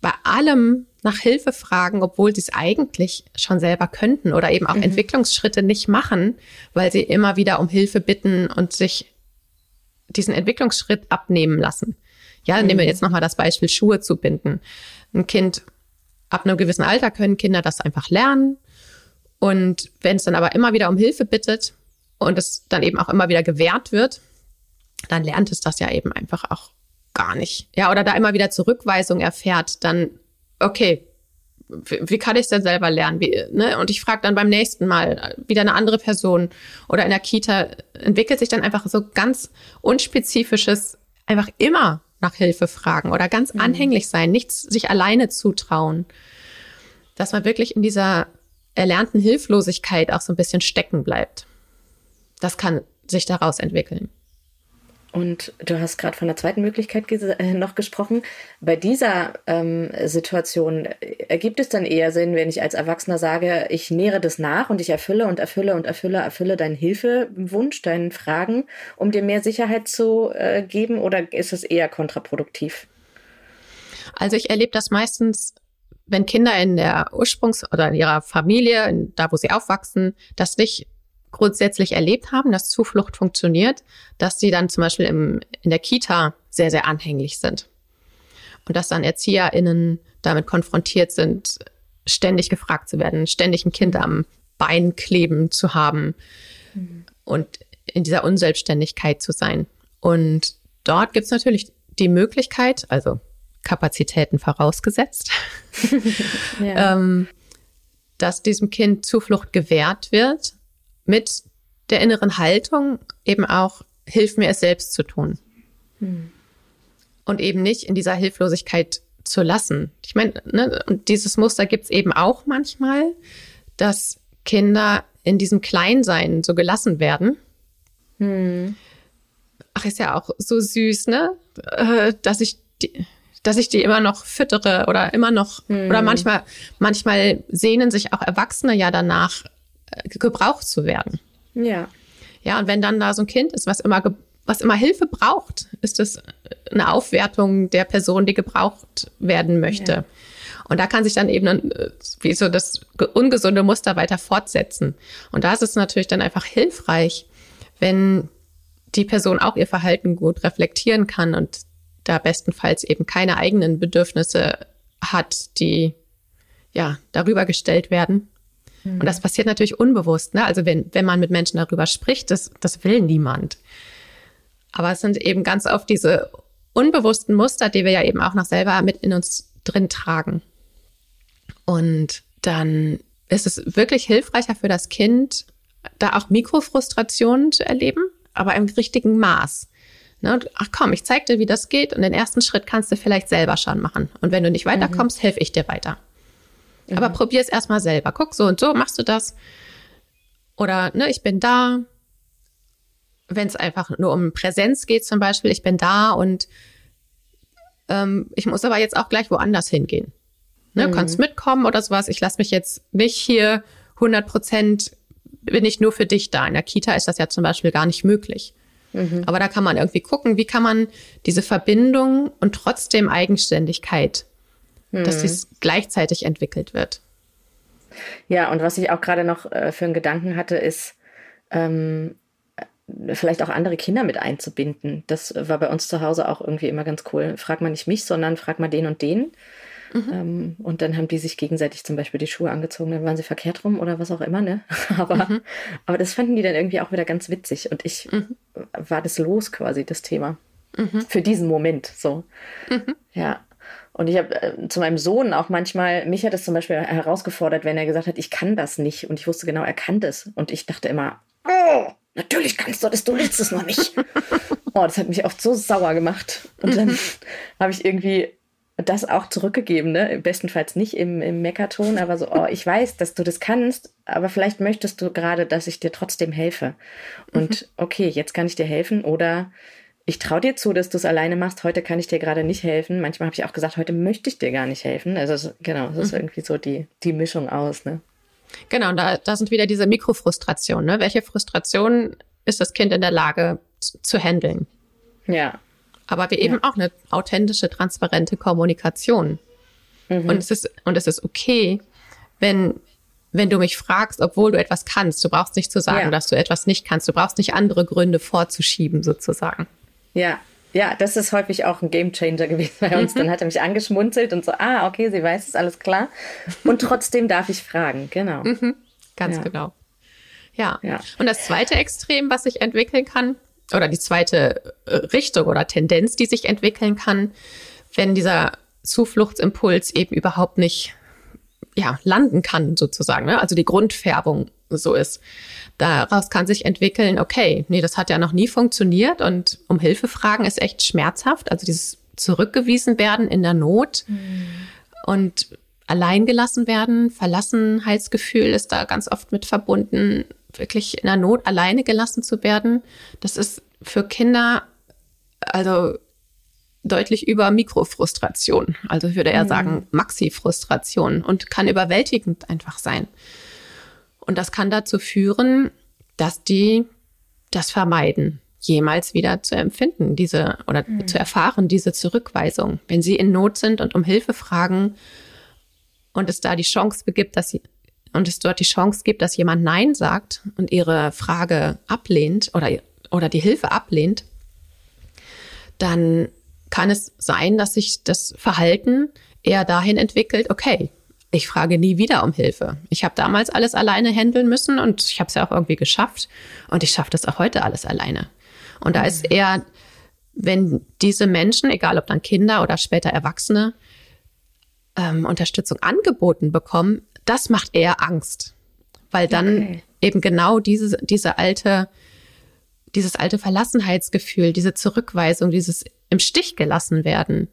bei allem nach Hilfe fragen, obwohl sie es eigentlich schon selber könnten oder eben auch mhm. Entwicklungsschritte nicht machen, weil sie immer wieder um Hilfe bitten und sich diesen Entwicklungsschritt abnehmen lassen. Ja, mhm. nehmen wir mhm. jetzt nochmal das Beispiel Schuhe zu binden. Ein Kind ab einem gewissen Alter können Kinder das einfach lernen. Und wenn es dann aber immer wieder um Hilfe bittet und es dann eben auch immer wieder gewährt wird, dann lernt es das ja eben einfach auch gar nicht. Ja, oder da immer wieder Zurückweisung erfährt, dann, okay, wie kann ich es denn selber lernen? Wie, ne? Und ich frage dann beim nächsten Mal wieder eine andere Person oder in der Kita entwickelt sich dann einfach so ganz unspezifisches, einfach immer nach Hilfe fragen oder ganz mhm. anhänglich sein, nichts sich alleine zutrauen. Dass man wirklich in dieser erlernten Hilflosigkeit auch so ein bisschen stecken bleibt. Das kann sich daraus entwickeln. Und du hast gerade von der zweiten Möglichkeit äh, noch gesprochen. Bei dieser ähm, Situation ergibt es dann eher Sinn, wenn ich als Erwachsener sage, ich nähere das nach und ich erfülle und erfülle und erfülle, erfülle deinen Hilfewunsch, deinen Fragen, um dir mehr Sicherheit zu äh, geben, oder ist es eher kontraproduktiv? Also ich erlebe das meistens, wenn Kinder in der Ursprungs- oder in ihrer Familie, in, da wo sie aufwachsen, das nicht grundsätzlich erlebt haben, dass Zuflucht funktioniert, dass sie dann zum Beispiel im, in der Kita sehr, sehr anhänglich sind. Und dass dann ErzieherInnen damit konfrontiert sind, ständig gefragt zu werden, ständig ein Kind am Bein kleben zu haben mhm. und in dieser Unselbstständigkeit zu sein. Und dort gibt es natürlich die Möglichkeit, also Kapazitäten vorausgesetzt, ja. ähm, dass diesem Kind Zuflucht gewährt wird mit der inneren Haltung eben auch, hilf mir es selbst zu tun. Hm. Und eben nicht in dieser Hilflosigkeit zu lassen. Ich meine, ne, und dieses Muster gibt's eben auch manchmal, dass Kinder in diesem Kleinsein so gelassen werden. Hm. Ach, ist ja auch so süß, ne? Äh, dass ich die, dass ich die immer noch füttere oder immer noch, hm. oder manchmal, manchmal sehnen sich auch Erwachsene ja danach, gebraucht zu werden. Ja. Ja, und wenn dann da so ein Kind ist, was immer, was immer Hilfe braucht, ist das eine Aufwertung der Person, die gebraucht werden möchte. Ja. Und da kann sich dann eben wie so das ungesunde Muster weiter fortsetzen. Und da ist es natürlich dann einfach hilfreich, wenn die Person auch ihr Verhalten gut reflektieren kann und da bestenfalls eben keine eigenen Bedürfnisse hat, die ja darüber gestellt werden Mhm. Und das passiert natürlich unbewusst. Ne? Also wenn, wenn man mit Menschen darüber spricht, das, das will niemand. Aber es sind eben ganz oft diese unbewussten Muster, die wir ja eben auch noch selber mit in uns drin tragen. Und dann ist es wirklich hilfreicher für das Kind, da auch Mikrofrustrationen zu erleben, aber im richtigen Maß. Ne? ach komm, ich zeig dir, wie das geht und den ersten Schritt kannst du vielleicht selber schon machen. Und wenn du nicht weiterkommst, mhm. helfe ich dir weiter. Mhm. Aber probier es erstmal selber. Guck, so und so machst du das. Oder ne, ich bin da. Wenn es einfach nur um Präsenz geht, zum Beispiel, ich bin da und ähm, ich muss aber jetzt auch gleich woanders hingehen. Ne, mhm. Kannst mitkommen oder sowas. Ich lasse mich jetzt nicht hier 100 Prozent bin ich nur für dich da. In der Kita ist das ja zum Beispiel gar nicht möglich. Mhm. Aber da kann man irgendwie gucken, wie kann man diese Verbindung und trotzdem Eigenständigkeit, mhm. dass dies gleichzeitig entwickelt wird. Ja, und was ich auch gerade noch äh, für einen Gedanken hatte, ist, ähm, vielleicht auch andere Kinder mit einzubinden. Das war bei uns zu Hause auch irgendwie immer ganz cool. Frag mal nicht mich, sondern frag mal den und den. Mhm. Ähm, und dann haben die sich gegenseitig zum Beispiel die Schuhe angezogen, dann waren sie verkehrt rum oder was auch immer, ne? aber, mhm. aber das fanden die dann irgendwie auch wieder ganz witzig. Und ich mhm. war das los quasi, das Thema. Mhm. Für diesen Moment so. Mhm. Ja. Und ich habe äh, zu meinem Sohn auch manchmal, mich hat es zum Beispiel herausgefordert, wenn er gesagt hat, ich kann das nicht. Und ich wusste genau, er kann das. Und ich dachte immer, oh, natürlich kannst du das, du willst es noch nicht. oh, das hat mich oft so sauer gemacht. Und dann habe ich irgendwie das auch zurückgegeben, ne? Bestenfalls nicht im, im Meckerton, aber so, oh, ich weiß, dass du das kannst, aber vielleicht möchtest du gerade, dass ich dir trotzdem helfe. Und mhm. okay, jetzt kann ich dir helfen oder ich traue dir zu, dass du es alleine machst. Heute kann ich dir gerade nicht helfen. Manchmal habe ich auch gesagt, heute möchte ich dir gar nicht helfen. Also genau, das ist mhm. irgendwie so die, die Mischung aus, ne? Genau, da, da sind wieder diese Mikrofrustrationen. Ne? Welche Frustration ist das Kind in der Lage zu, zu handeln? Ja aber wir eben auch eine authentische, transparente Kommunikation. Mhm. Und es ist, und es ist okay, wenn, wenn du mich fragst, obwohl du etwas kannst. Du brauchst nicht zu sagen, ja. dass du etwas nicht kannst. Du brauchst nicht andere Gründe vorzuschieben, sozusagen. Ja, ja, das ist häufig auch ein Gamechanger gewesen bei uns. Mhm. Dann hat er mich angeschmunzelt und so, ah, okay, sie weiß es, alles klar. Und trotzdem darf ich fragen, genau. Mhm. Ganz ja. genau. Ja. ja. Und das zweite Extrem, was sich entwickeln kann, oder die zweite äh, Richtung oder Tendenz, die sich entwickeln kann, wenn dieser Zufluchtsimpuls eben überhaupt nicht ja, landen kann, sozusagen. Ne? Also die Grundfärbung so ist. Daraus kann sich entwickeln, okay, nee, das hat ja noch nie funktioniert und um Hilfe fragen ist echt schmerzhaft. Also dieses zurückgewiesen werden in der Not mhm. und alleingelassen werden, Verlassenheitsgefühl ist da ganz oft mit verbunden wirklich in der Not alleine gelassen zu werden, das ist für Kinder also deutlich über Mikrofrustration. Also ich würde eher mhm. sagen Maxi-Frustration und kann überwältigend einfach sein. Und das kann dazu führen, dass die das vermeiden, jemals wieder zu empfinden, diese oder mhm. zu erfahren, diese Zurückweisung. Wenn sie in Not sind und um Hilfe fragen und es da die Chance begibt, dass sie und es dort die Chance gibt, dass jemand Nein sagt und ihre Frage ablehnt oder, oder die Hilfe ablehnt, dann kann es sein, dass sich das Verhalten eher dahin entwickelt, okay, ich frage nie wieder um Hilfe. Ich habe damals alles alleine handeln müssen und ich habe es ja auch irgendwie geschafft und ich schaffe das auch heute alles alleine. Und da ist eher, wenn diese Menschen, egal ob dann Kinder oder später Erwachsene, ähm, Unterstützung angeboten bekommen, das macht eher Angst, weil dann okay. eben genau diese, diese alte, dieses alte Verlassenheitsgefühl, diese Zurückweisung, dieses im Stich gelassen werden,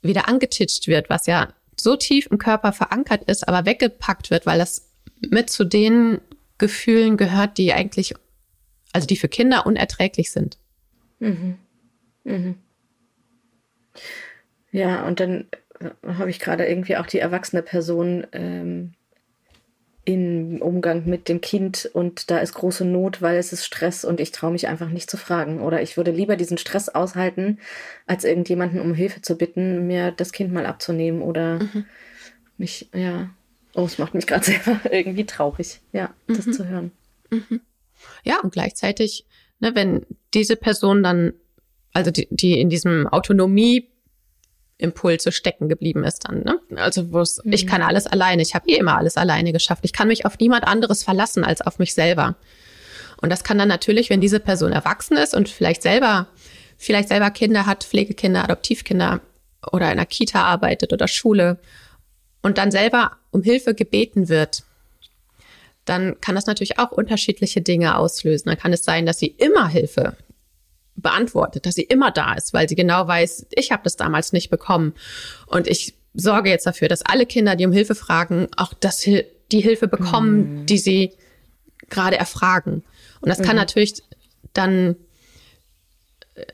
wieder angetitscht wird, was ja so tief im Körper verankert ist, aber weggepackt wird, weil das mit zu den Gefühlen gehört, die eigentlich, also die für Kinder unerträglich sind. Mhm. Mhm. Ja, und dann habe ich gerade irgendwie auch die erwachsene Person ähm, im Umgang mit dem Kind und da ist große Not, weil es ist Stress und ich traue mich einfach nicht zu fragen. Oder ich würde lieber diesen Stress aushalten, als irgendjemanden um Hilfe zu bitten, mir das Kind mal abzunehmen oder mhm. mich, ja. Oh, es macht mich gerade selber irgendwie traurig, ja, das mhm. zu hören. Mhm. Ja, und gleichzeitig, ne, wenn diese Person dann, also die, die in diesem Autonomie Impulse stecken geblieben ist dann. Ne? Also wo es, mhm. ich kann alles alleine, ich habe eh immer alles alleine geschafft. Ich kann mich auf niemand anderes verlassen als auf mich selber. Und das kann dann natürlich, wenn diese Person erwachsen ist und vielleicht selber, vielleicht selber Kinder hat, Pflegekinder, Adoptivkinder oder in einer Kita arbeitet oder Schule und dann selber um Hilfe gebeten wird, dann kann das natürlich auch unterschiedliche Dinge auslösen. Dann kann es sein, dass sie immer Hilfe beantwortet, dass sie immer da ist, weil sie genau weiß, ich habe das damals nicht bekommen und ich sorge jetzt dafür, dass alle Kinder, die um Hilfe fragen, auch das, die Hilfe bekommen, mhm. die sie gerade erfragen. Und das kann mhm. natürlich dann äh,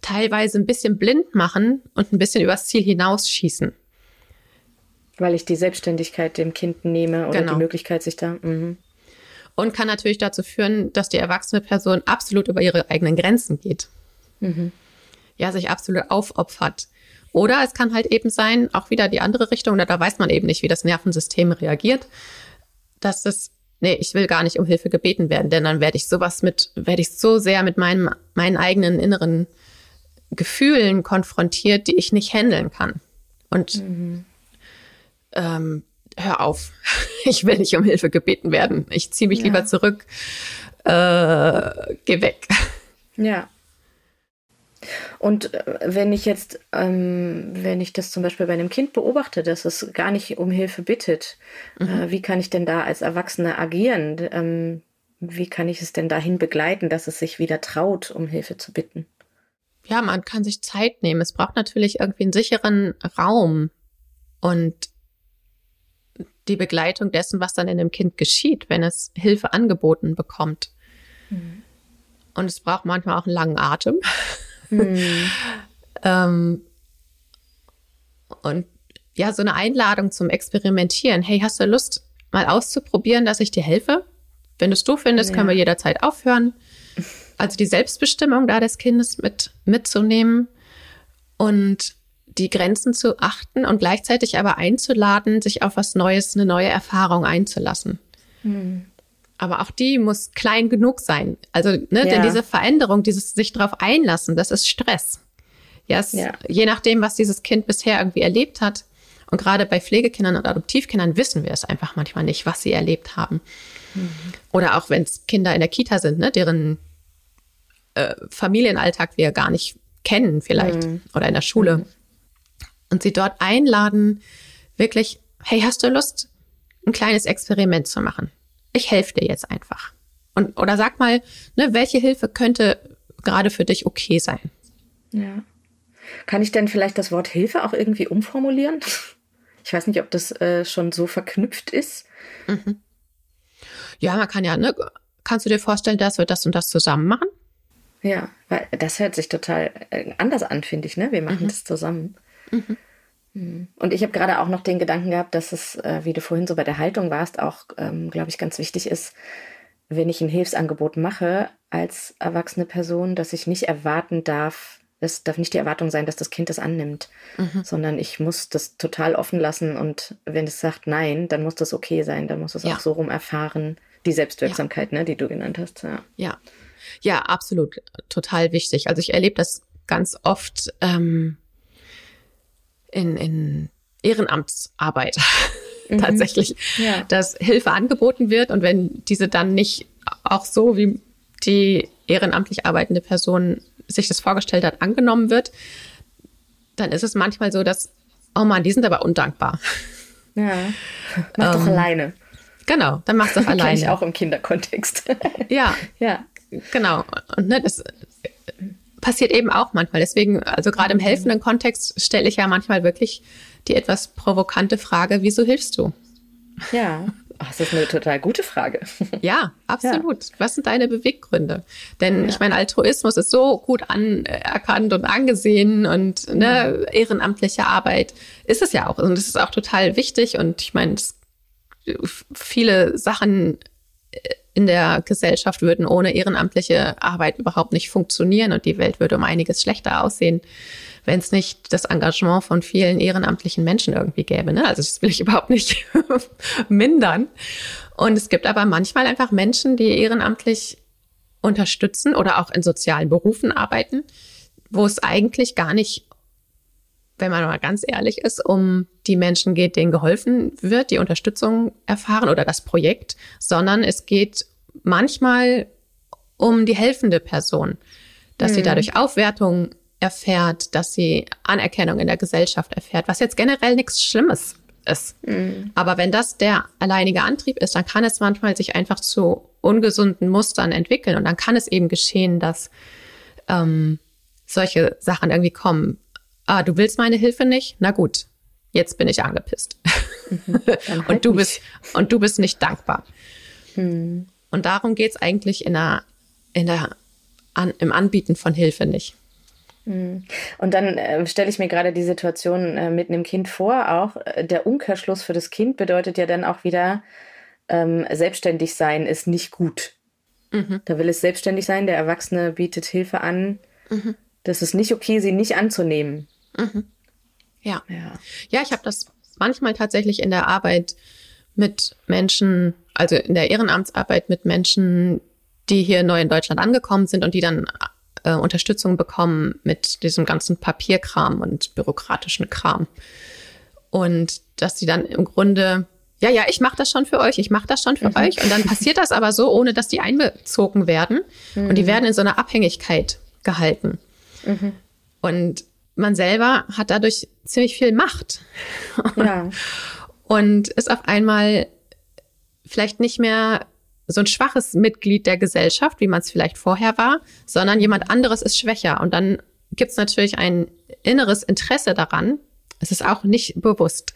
teilweise ein bisschen blind machen und ein bisschen übers Ziel hinausschießen. Weil ich die Selbstständigkeit dem Kind nehme oder genau. die Möglichkeit, sich da. Mh. Und kann natürlich dazu führen, dass die erwachsene Person absolut über ihre eigenen Grenzen geht. Mhm. Ja, sich absolut aufopfert. Oder es kann halt eben sein, auch wieder die andere Richtung, da, da weiß man eben nicht, wie das Nervensystem reagiert, dass es, nee, ich will gar nicht um Hilfe gebeten werden, denn dann werde ich sowas mit, werde ich so sehr mit meinem, meinen eigenen inneren Gefühlen konfrontiert, die ich nicht handeln kann. Und mhm. ähm, hör auf, ich will nicht um Hilfe gebeten werden. Ich ziehe mich ja. lieber zurück, äh, geh weg. Ja. Und äh, wenn ich jetzt, ähm, wenn ich das zum Beispiel bei einem Kind beobachte, dass es gar nicht um Hilfe bittet, äh, mhm. äh, wie kann ich denn da als Erwachsene agieren? Ähm, wie kann ich es denn dahin begleiten, dass es sich wieder traut, um Hilfe zu bitten? Ja, man kann sich Zeit nehmen. Es braucht natürlich irgendwie einen sicheren Raum und die Begleitung dessen, was dann in dem Kind geschieht, wenn es Hilfe angeboten bekommt. Mhm. Und es braucht manchmal auch einen langen Atem. Mhm. ähm, und ja, so eine Einladung zum Experimentieren. Hey, hast du Lust, mal auszuprobieren, dass ich dir helfe? Wenn du es doof findest, ja. können wir jederzeit aufhören. Also die Selbstbestimmung da des Kindes mit mitzunehmen und die Grenzen zu achten und gleichzeitig aber einzuladen, sich auf was Neues, eine neue Erfahrung einzulassen. Mhm. Aber auch die muss klein genug sein. Also, ne, ja. denn diese Veränderung, dieses sich darauf einlassen, das ist Stress. Ja, es, ja, je nachdem, was dieses Kind bisher irgendwie erlebt hat. Und gerade bei Pflegekindern und Adoptivkindern wissen wir es einfach manchmal nicht, was sie erlebt haben. Mhm. Oder auch wenn es Kinder in der Kita sind, ne, deren äh, Familienalltag wir gar nicht kennen vielleicht. Mhm. Oder in der Schule. Mhm. Und sie dort einladen, wirklich, hey, hast du Lust, ein kleines Experiment zu machen? ich helfe dir jetzt einfach. Und, oder sag mal, ne, welche Hilfe könnte gerade für dich okay sein? Ja. Kann ich denn vielleicht das Wort Hilfe auch irgendwie umformulieren? Ich weiß nicht, ob das äh, schon so verknüpft ist. Mhm. Ja, man kann ja, ne? Kannst du dir vorstellen, dass wir das und das zusammen machen? Ja, weil das hört sich total äh, anders an, finde ich, ne? Wir machen mhm. das zusammen. Mhm. Und ich habe gerade auch noch den Gedanken gehabt, dass es, äh, wie du vorhin so bei der Haltung warst, auch, ähm, glaube ich, ganz wichtig ist, wenn ich ein Hilfsangebot mache als erwachsene Person, dass ich nicht erwarten darf, es darf nicht die Erwartung sein, dass das Kind das annimmt, mhm. sondern ich muss das total offen lassen und wenn es sagt nein, dann muss das okay sein, dann muss es ja. auch so rum erfahren, die Selbstwirksamkeit, ja. ne, die du genannt hast. Ja. ja, ja, absolut, total wichtig. Also ich erlebe das ganz oft. Ähm in, in Ehrenamtsarbeit mhm. tatsächlich, ja. dass Hilfe angeboten wird und wenn diese dann nicht auch so wie die ehrenamtlich arbeitende Person sich das vorgestellt hat, angenommen wird, dann ist es manchmal so, dass, oh man, die sind aber undankbar. Ja, mach ähm, doch alleine. Genau, dann mach's doch alleine. ich auch im Kinderkontext. ja, ja, genau. Und ne, das passiert eben auch manchmal. Deswegen, also gerade im mhm. helfenden Kontext stelle ich ja manchmal wirklich die etwas provokante Frage, wieso hilfst du? Ja. Ach, das ist eine total gute Frage. Ja, absolut. Ja. Was sind deine Beweggründe? Denn ja. ich meine, Altruismus ist so gut anerkannt und angesehen und ne, ehrenamtliche Arbeit ist es ja auch. Und es ist auch total wichtig. Und ich meine, viele Sachen in der Gesellschaft würden ohne ehrenamtliche Arbeit überhaupt nicht funktionieren und die Welt würde um einiges schlechter aussehen, wenn es nicht das Engagement von vielen ehrenamtlichen Menschen irgendwie gäbe. Ne? Also das will ich überhaupt nicht mindern. Und es gibt aber manchmal einfach Menschen, die ehrenamtlich unterstützen oder auch in sozialen Berufen arbeiten, wo es eigentlich gar nicht wenn man mal ganz ehrlich ist, um die Menschen geht, denen geholfen wird, die Unterstützung erfahren oder das Projekt, sondern es geht manchmal um die helfende Person, dass mhm. sie dadurch Aufwertung erfährt, dass sie Anerkennung in der Gesellschaft erfährt, was jetzt generell nichts Schlimmes ist. Mhm. Aber wenn das der alleinige Antrieb ist, dann kann es manchmal sich einfach zu ungesunden Mustern entwickeln und dann kann es eben geschehen, dass ähm, solche Sachen irgendwie kommen. Ah, du willst meine Hilfe nicht? Na gut, jetzt bin ich angepisst. Mhm, halt und du bist und du bist nicht dankbar. Mhm. Und darum geht es eigentlich in der, in der, an, im Anbieten von Hilfe nicht. Mhm. Und dann äh, stelle ich mir gerade die Situation äh, mit einem Kind vor. Auch äh, der Umkehrschluss für das Kind bedeutet ja dann auch wieder, ähm, selbstständig sein ist nicht gut. Mhm. Da will es selbstständig sein. Der Erwachsene bietet Hilfe an. Mhm. Das ist nicht okay, sie nicht anzunehmen. Mhm. Ja. ja. Ja, ich habe das manchmal tatsächlich in der Arbeit mit Menschen, also in der Ehrenamtsarbeit mit Menschen, die hier neu in Deutschland angekommen sind und die dann äh, Unterstützung bekommen mit diesem ganzen Papierkram und bürokratischen Kram. Und dass sie dann im Grunde, ja, ja, ich mache das schon für euch, ich mache das schon für mhm. euch. Und dann passiert das aber so, ohne dass die einbezogen werden. Mhm. Und die mhm. werden in so einer Abhängigkeit gehalten. Mhm. Und man selber hat dadurch ziemlich viel Macht. Ja. Und ist auf einmal vielleicht nicht mehr so ein schwaches Mitglied der Gesellschaft, wie man es vielleicht vorher war, sondern jemand anderes ist schwächer. Und dann gibt es natürlich ein inneres Interesse daran. Es ist auch nicht bewusst.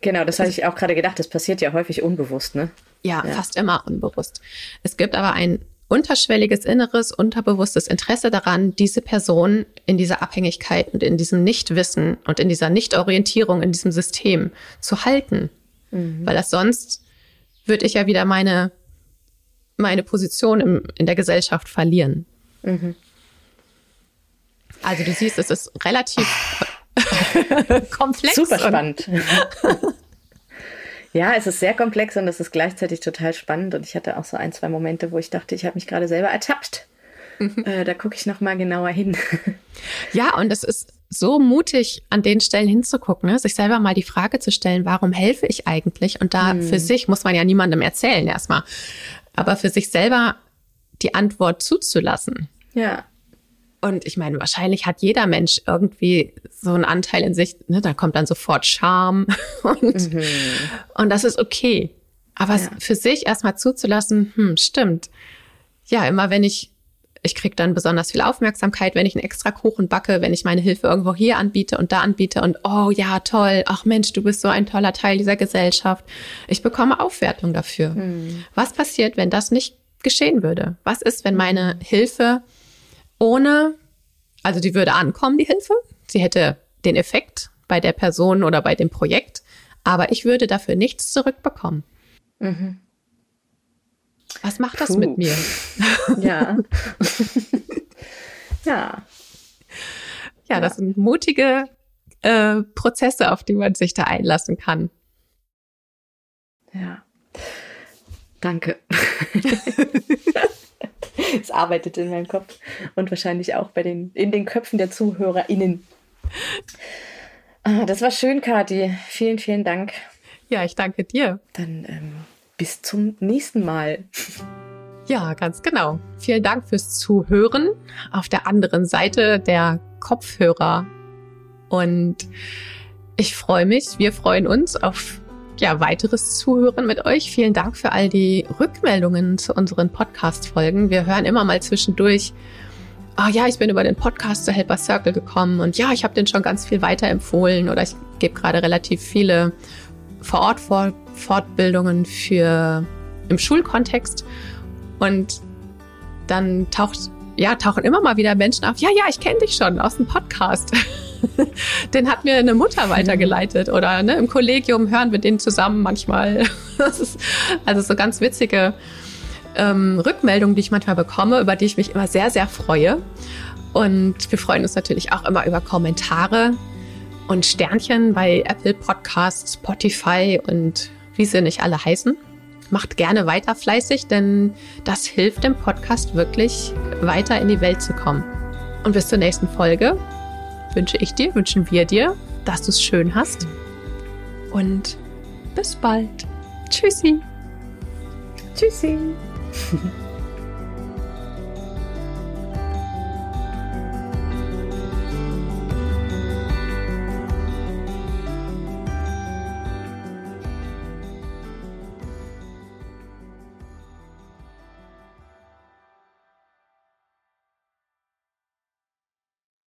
Genau, das hatte ich auch gerade gedacht. Das passiert ja häufig unbewusst, ne? Ja, ja, fast immer unbewusst. Es gibt aber ein unterschwelliges, inneres, unterbewusstes Interesse daran, diese Person in dieser Abhängigkeit und in diesem Nichtwissen und in dieser Nichtorientierung in diesem System zu halten. Mhm. Weil das sonst würde ich ja wieder meine, meine Position im, in der Gesellschaft verlieren. Mhm. Also du siehst, es ist relativ komplex. Super spannend. Ja, es ist sehr komplex und es ist gleichzeitig total spannend. Und ich hatte auch so ein, zwei Momente, wo ich dachte, ich habe mich gerade selber ertappt. Mhm. Äh, da gucke ich noch mal genauer hin. Ja, und es ist so mutig, an den Stellen hinzugucken, ne? sich selber mal die Frage zu stellen, warum helfe ich eigentlich? Und da mhm. für sich muss man ja niemandem erzählen erstmal, aber für sich selber die Antwort zuzulassen. Ja. Und ich meine, wahrscheinlich hat jeder Mensch irgendwie so einen Anteil in sich, ne, da kommt dann sofort Scham und, mhm. und das ist okay. Aber ja. für sich erstmal zuzulassen, hm, stimmt. Ja, immer wenn ich, ich krieg dann besonders viel Aufmerksamkeit, wenn ich einen extra Kuchen backe, wenn ich meine Hilfe irgendwo hier anbiete und da anbiete und oh ja, toll, ach Mensch, du bist so ein toller Teil dieser Gesellschaft. Ich bekomme Aufwertung dafür. Mhm. Was passiert, wenn das nicht geschehen würde? Was ist, wenn meine Hilfe ohne, also die würde ankommen, die Hilfe. Sie hätte den Effekt bei der Person oder bei dem Projekt, aber ich würde dafür nichts zurückbekommen. Mhm. Was macht das Puh. mit mir? Ja. ja. Ja, das sind mutige äh, Prozesse, auf die man sich da einlassen kann. Ja. Danke. es arbeitet in meinem Kopf und wahrscheinlich auch bei den, in den Köpfen der ZuhörerInnen. Ah, das war schön, Kathi. Vielen, vielen Dank. Ja, ich danke dir. Dann ähm, bis zum nächsten Mal. Ja, ganz genau. Vielen Dank fürs Zuhören auf der anderen Seite der Kopfhörer. Und ich freue mich, wir freuen uns auf ja, weiteres Zuhören mit euch. Vielen Dank für all die Rückmeldungen zu unseren Podcast-Folgen. Wir hören immer mal zwischendurch, oh ja, ich bin über den Podcast zur Helper Circle gekommen und ja, ich habe den schon ganz viel weiterempfohlen oder ich gebe gerade relativ viele Vor-Ort-Fortbildungen für im Schulkontext und dann taucht ja, tauchen immer mal wieder Menschen auf. Ja, ja, ich kenne dich schon aus dem Podcast. den hat mir eine Mutter weitergeleitet oder ne, im Kollegium hören wir den zusammen manchmal. Ist also so ganz witzige ähm, Rückmeldungen, die ich manchmal bekomme, über die ich mich immer sehr, sehr freue. Und wir freuen uns natürlich auch immer über Kommentare und Sternchen bei Apple Podcasts, Spotify und wie sie nicht alle heißen. Macht gerne weiter fleißig, denn das hilft dem Podcast wirklich weiter in die Welt zu kommen. Und bis zur nächsten Folge wünsche ich dir, wünschen wir dir, dass du es schön hast. Und bis bald. Tschüssi. Tschüssi.